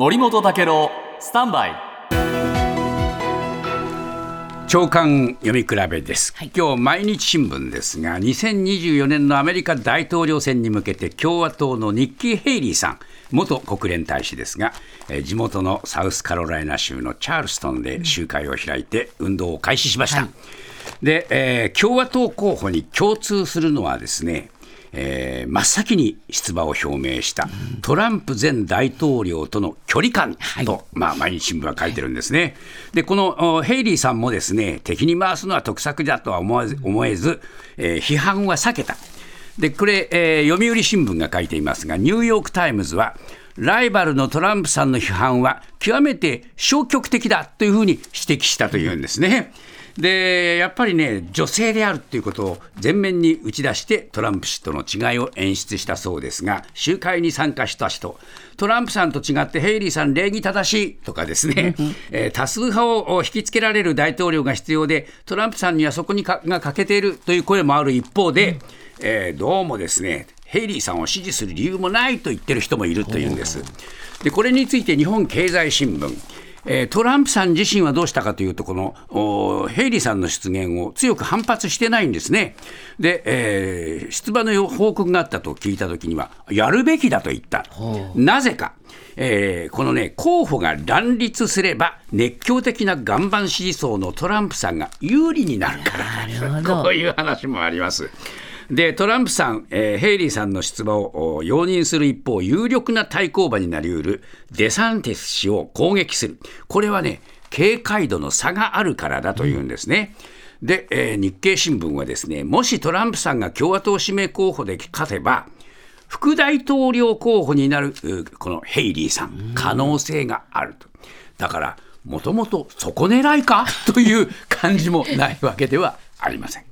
森本武郎スタンバイ。長官読み比べです、今日毎日新聞ですが2024年のアメリカ大統領選に向けて共和党のニッキー・ヘイリーさん元国連大使ですが、えー地元のサウスカロライナ州のチャールストンで集会を開いて運動を開始しました、で、えー共和党候補に共通するのはですねえー真っ先に出馬を表明したトランプ前大統領との距離感と、まあ、毎日新聞は書いてるんですね。で、このおヘイリーさんもですね敵に回すのは得策だとは思わず思えず、えー批判は避けた。で、これ、えー読売新聞が書いていますが、ニューヨーク・タイムズは、ライバルのトランプさんの批判は極めて消極的だというふうに指摘したというんですね。でやっぱりね、女性であるということを前面に打ち出して、トランプ氏との違いを演出したそうですが、集会に参加した人、トランプさんと違ってヘイリーさん、礼儀正しいとかですね、えー多数派を引きつけられる大統領が必要で、トランプさんにはそこにかが欠けているという声もある一方で、えーどうもですね、ヘイリーさんを支持する理由もないと言ってる人もいるというんです。でこれについて日本経済新聞、えートランプさん自身はどうしたかというと、このおヘイリーさんの出現を強く反発してないんですね。で、えー出馬の報告があったと聞いたときには、やるべきだと言った。なぜか。えーこのね、候補が乱立すれば、熱狂的な岩盤支持層のトランプさんが有利になるから こういう話もあります。でトランプさん、えーヘイリーさんの出馬をお容認する一方、有力な対抗馬になりうるデサンティス氏を攻撃する、これはね、警戒度の差があるからだというんですね。で、えー日経新聞はですね、もしトランプさんが共和党指名候補で勝てば、副大統領候補になるうこのヘイリーさん、可能性があると。だから、もともとそこ狙いか？という感じもないわけではありません。